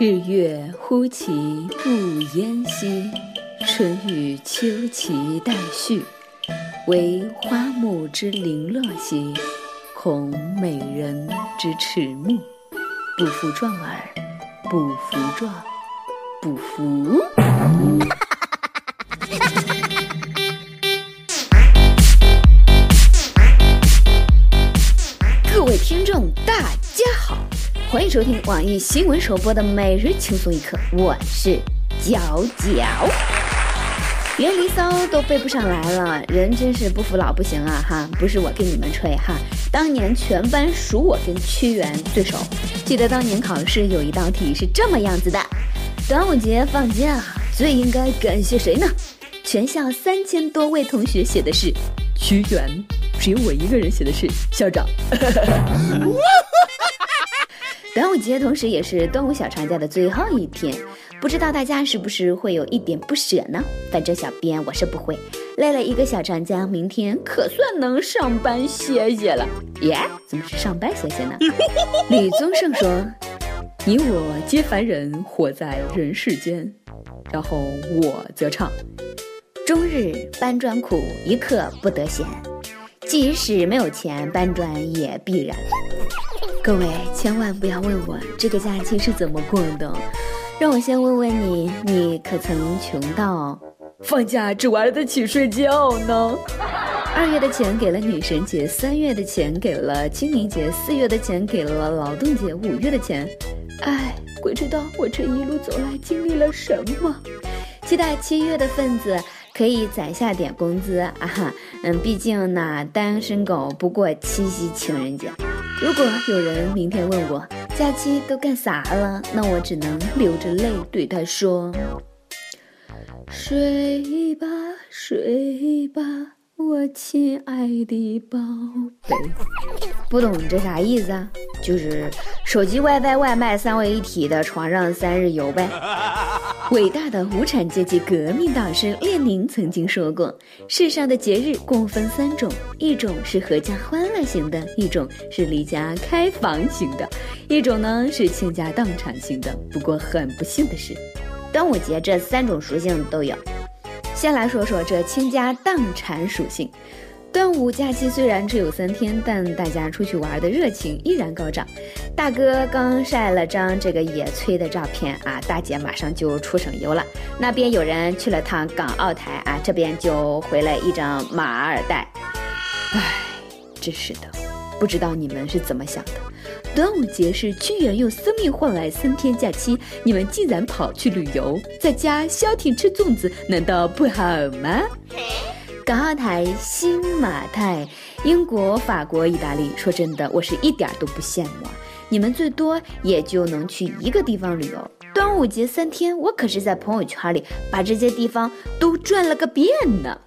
日月忽其不淹兮，春与秋其代序。惟花木之零落兮，恐美人之迟暮。不服壮耳，不服壮，不服。各位听众，大家好，欢迎收听网易新闻首播的每日轻松一刻，我是角角。连离骚都背不上来了，人真是不服老不行啊！哈，不是我跟你们吹哈，当年全班数我跟屈原最熟。记得当年考试有一道题是这么样子的：端午节放假，最应该感谢谁呢？全校三千多位同学写的是屈原，只有我一个人写的是校长。端午节同时也是端午小长假的最后一天，不知道大家是不是会有一点不舍呢？反正小编我是不会，累了一个小长假，明天可算能上班歇歇了。耶，怎么是上班歇歇呢？李宗盛说：“你我皆凡人，活在人世间。”然后我则唱：“终日搬砖苦，一刻不得闲。即使没有钱搬砖，也必然。”各位千万不要问我这个假期是怎么过的，让我先问问你，你可曾穷到放假只玩得起睡觉呢？二月的钱给了女神节，三月的钱给了清明节，四月的钱给了劳动节，五月的钱，哎，鬼知道我这一路走来经历了什么。期待七月的份子可以攒下点工资啊哈，嗯，毕竟呢，单身狗不过七夕情人节。如果有人明天问我假期都干啥了，那我只能流着泪对他说：“睡吧，睡吧，我亲爱的宝贝。”不懂这啥意思啊？就是手机 WiFi 外卖三位一体的床上三日游呗。伟大的无产阶级革命导师列宁曾经说过：“世上的节日共分三种，一种是阖家欢乐型的，一种是离家开房型的，一种呢是倾家荡产型的。”不过很不幸的是，端午节这三种属性都有。先来说说这倾家荡产属性。端午假期虽然只有三天，但大家出去玩的热情依然高涨。大哥刚晒了张这个野炊的照片啊，大姐马上就出省游了。那边有人去了趟港澳台啊，这边就回来一张马尔代。唉，真是的，不知道你们是怎么想的？端午节是屈原用生命换来三天假期，你们竟然跑去旅游，在家消停吃粽子，难道不好吗？港澳台、新马泰、英国、法国、意大利，说真的，我是一点都不羡慕。你们最多也就能去一个地方旅游。端午节三天，我可是在朋友圈里把这些地方都转了个遍呢。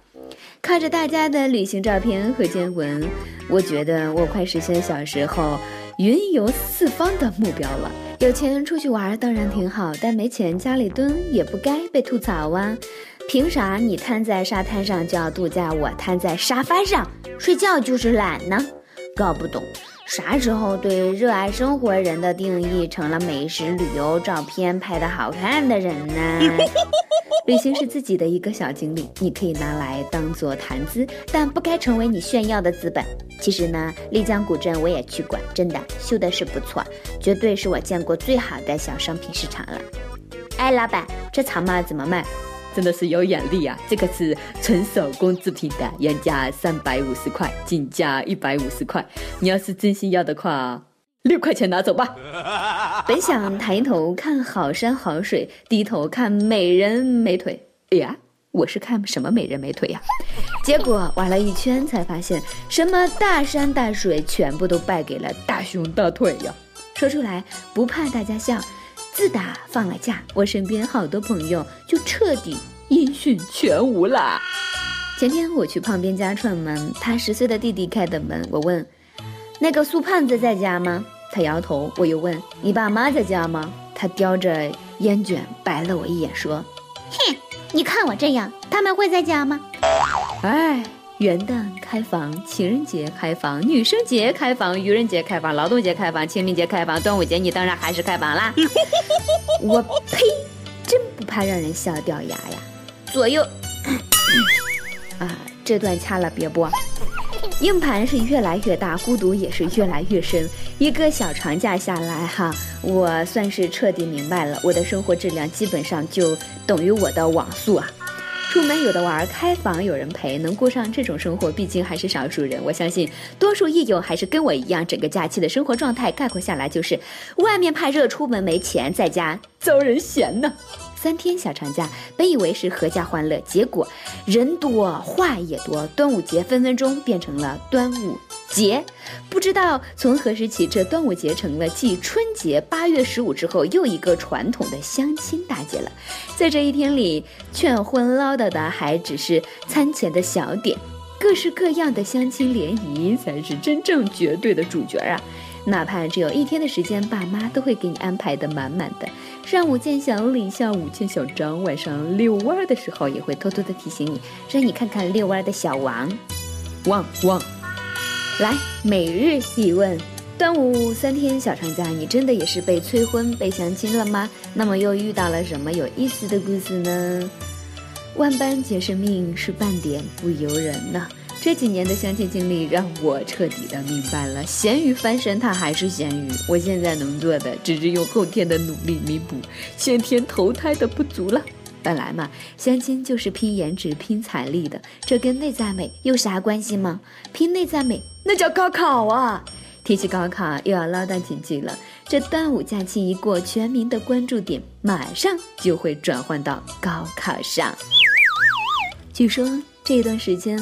看着大家的旅行照片和见闻，我觉得我快实现小时候云游四方的目标了。有钱出去玩当然挺好，但没钱家里蹲也不该被吐槽啊。凭啥你瘫在沙滩上就要度假，我瘫在沙发上睡觉就是懒呢？搞不懂，啥时候对热爱生活人的定义成了美食、旅游、照片拍的好看的人呢？旅行是自己的一个小经历，你可以拿来当做谈资，但不该成为你炫耀的资本。其实呢，丽江古镇我也去过，真的修的是不错，绝对是我见过最好的小商品市场了。哎，老板，这草帽怎么卖？真的是有眼力啊！这个是纯手工制品的，原价三百五十块，进价一百五十块。你要是真心要的话，六块钱拿走吧。本想抬头看好山好水，低头看美人美腿。哎呀，我是看什么美人美腿呀？结果玩了一圈才发现，什么大山大水，全部都败给了大胸大腿呀！说出来不怕大家笑。自打放了假，我身边好多朋友就彻底音讯全无啦。前天我去胖边家串门，他十岁的弟弟开的门，我问：“那个苏胖子在家吗？”他摇头。我又问：“你爸妈在家吗？”他叼着烟卷白了我一眼，说：“哼，你看我这样，他们会在家吗？”哎，元旦开房，情人节开房，女生节开房，愚人节开房，劳动节开房，清明节开房，端午节你当然还是开房啦。我呸！真不怕让人笑掉牙呀！左右 啊，这段掐了别播。硬盘是越来越大，孤独也是越来越深。一个小长假下来，哈，我算是彻底明白了，我的生活质量基本上就等于我的网速啊。出门有的玩，开房有人陪，能过上这种生活，毕竟还是少数人。我相信，多数益友还是跟我一样，整个假期的生活状态概括下来就是：外面怕热，出门没钱，在家遭人嫌呢。三天小长假，本以为是阖家欢乐，结果人多话也多。端午节分分钟变成了端午节，不知道从何时起，这端午节成了继春节八月十五之后又一个传统的相亲大节了。在这一天里，劝婚唠叨的还只是餐前的小点，各式各样的相亲联谊才是真正绝对的主角啊！哪怕只有一天的时间，爸妈都会给你安排的满满的。上午见小李，下午见小张，晚上遛弯的时候也会偷偷的提醒你，让你看看遛弯的小王，汪汪。来，每日一问：端午三天小长假，你真的也是被催婚、被相亲了吗？那么又遇到了什么有意思的故事呢？万般皆是命，是半点不由人呢。这几年的相亲经历让我彻底的明白了，咸鱼翻身它还是咸鱼。我现在能做的，只是用后天的努力弥补先天投胎的不足了。本来嘛，相亲就是拼颜值、拼财力的，这跟内在美有啥关系吗？拼内在美那叫高考啊！提起高考，又要唠叨几句了。这端午假期一过，全民的关注点马上就会转换到高考上。据说这段时间。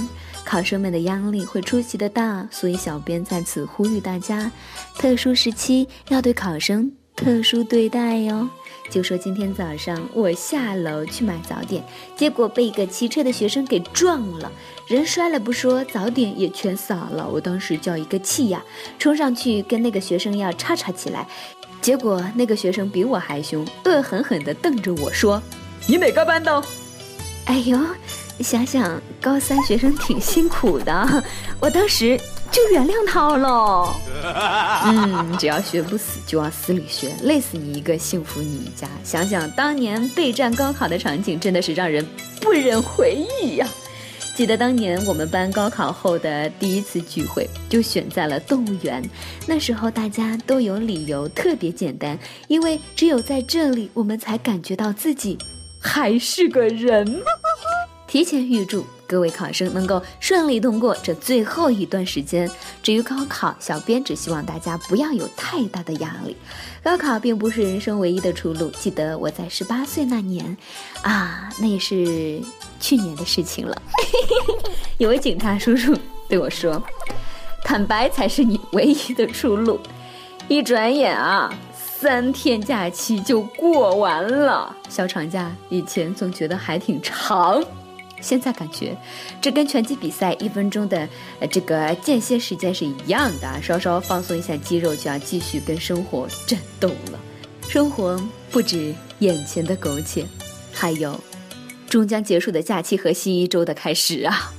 考生们的压力会出奇的大，所以小编在此呼吁大家，特殊时期要对考生特殊对待哟。就说今天早上我下楼去买早点，结果被一个骑车的学生给撞了，人摔了不说，早点也全洒了。我当时叫一个气呀，冲上去跟那个学生要叉叉起来，结果那个学生比我还凶，恶狠狠地瞪着我说：“你哪个班的？”哎呦！想想高三学生挺辛苦的，我当时就原谅他了。嗯，只要学不死，就往死里学，累死你一个，幸福你一家。想想当年备战高考的场景，真的是让人不忍回忆呀。记得当年我们班高考后的第一次聚会，就选在了动物园。那时候大家都有理由，特别简单，因为只有在这里，我们才感觉到自己还是个人。提前预祝各位考生能够顺利通过这最后一段时间。至于高考，小编只希望大家不要有太大的压力。高考并不是人生唯一的出路。记得我在十八岁那年，啊，那也是去年的事情了。有位警察叔叔对我说：“坦白才是你唯一的出路。”一转眼啊，三天假期就过完了。小长假以前总觉得还挺长。现在感觉，这跟拳击比赛一分钟的呃这个间歇时间是一样的，稍稍放松一下肌肉，就要继续跟生活战斗了。生活不止眼前的苟且，还有终将结束的假期和新一周的开始啊！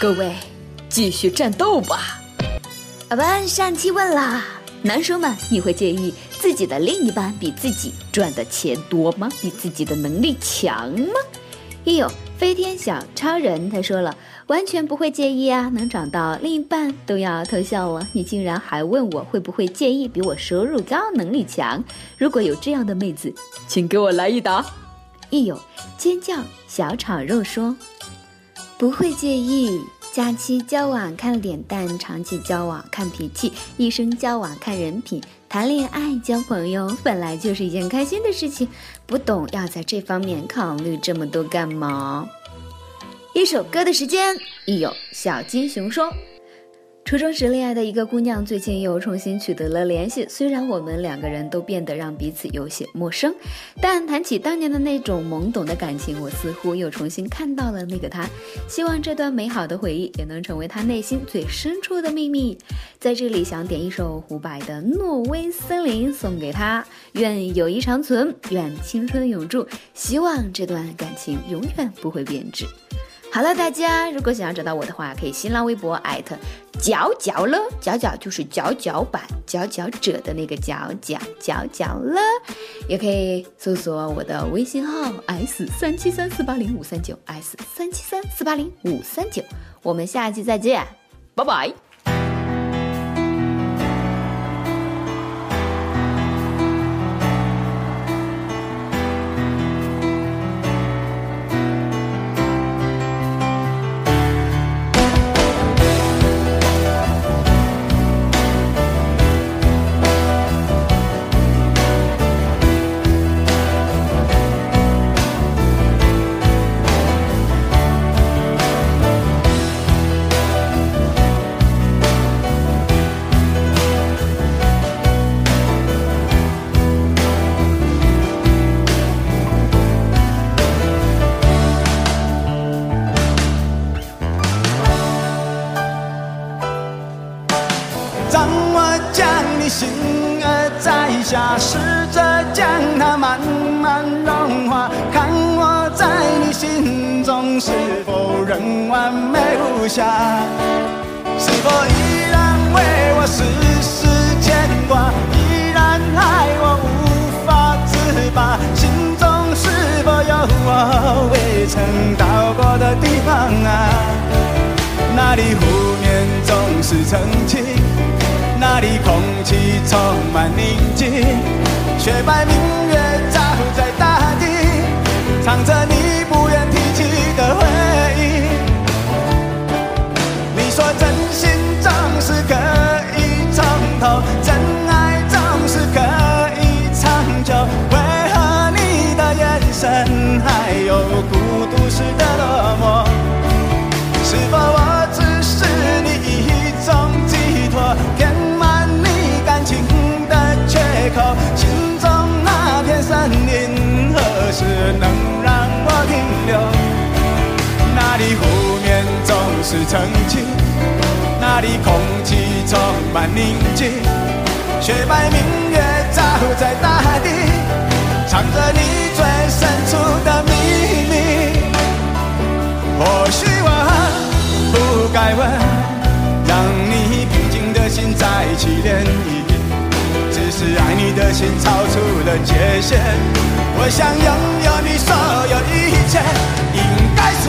各位，继续战斗吧！阿班上期问了，男生们，你会介意自己的另一半比自己赚的钱多吗？比自己的能力强吗？也有。飞天小超人，他说了，完全不会介意啊，能找到另一半都要偷笑了。你竟然还问我会不会介意比我收入高、能力强？如果有这样的妹子，请给我来一打。一友尖叫小炒肉说，不会介意。假期交往看脸蛋，长期交往看脾气，一生交往看人品。谈恋爱交朋友本来就是一件开心的事情，不懂要在这方面考虑这么多干嘛？一首歌的时间，亦有小金熊说。初中时恋爱的一个姑娘，最近又重新取得了联系。虽然我们两个人都变得让彼此有些陌生，但谈起当年的那种懵懂的感情，我似乎又重新看到了那个他。希望这段美好的回忆也能成为他内心最深处的秘密。在这里，想点一首胡白的《挪威森林》送给他。愿友谊长存，愿青春永驻，希望这段感情永远不会变质。好了，大家如果想要找到我的话，可以新浪微博艾特佼佼了，佼佼就是佼佼版佼佼者的那个佼佼佼佼了，也可以搜索我的微信号 s 三七三四八零五三九 s 三七三四八零五三九，我们下期再见，拜拜。心儿在下，试着将它慢慢融化。看我在你心中是否仍完美无瑕？是否依然为我丝丝牵挂？依然爱我无法自拔。心中是否有我未曾到过的地方啊？那里湖面总是澄清，那里空气充满宁静，雪白明月照在大地，藏着你不愿听。是曾经。那里空气充满宁静，雪白明月照在大地，藏着你最深处的秘密。或许我不该问，让你平静的心再起涟漪。只是爱你的心超出了界限，我想拥有你所有一切，应该是